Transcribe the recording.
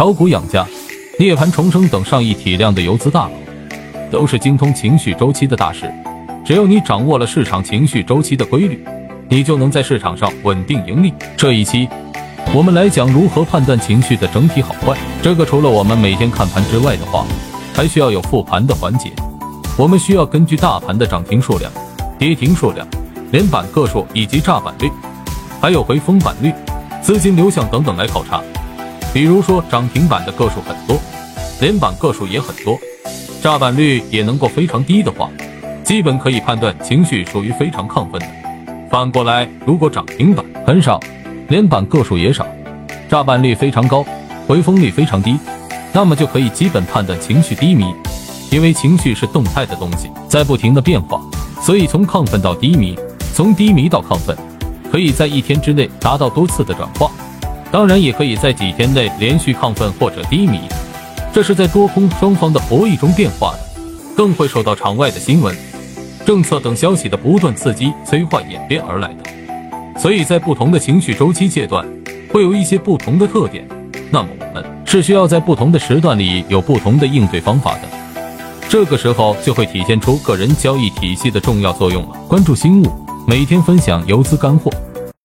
炒股养家、涅槃重生等上亿体量的游资大佬，都是精通情绪周期的大师。只要你掌握了市场情绪周期的规律，你就能在市场上稳定盈利。这一期，我们来讲如何判断情绪的整体好坏。这个除了我们每天看盘之外的话，还需要有复盘的环节。我们需要根据大盘的涨停数量、跌停数量、连板个数以及炸板率，还有回封板率、资金流向等等来考察。比如说涨停板的个数很多，连板个数也很多，炸板率也能够非常低的话，基本可以判断情绪属于非常亢奋的。反过来，如果涨停板很少，连板个数也少，炸板率非常高，回风率非常低，那么就可以基本判断情绪低迷。因为情绪是动态的东西，在不停的变化，所以从亢奋到低迷，从低迷到亢奋，可以在一天之内达到多次的转化。当然，也可以在几天内连续亢奋或者低迷，这是在多空双方的博弈中变化的，更会受到场外的新闻、政策等消息的不断刺激催化演变而来的。所以在不同的情绪周期阶段，会有一些不同的特点。那么我们是需要在不同的时段里有不同的应对方法的。这个时候就会体现出个人交易体系的重要作用了。关注新物，每天分享游资干货。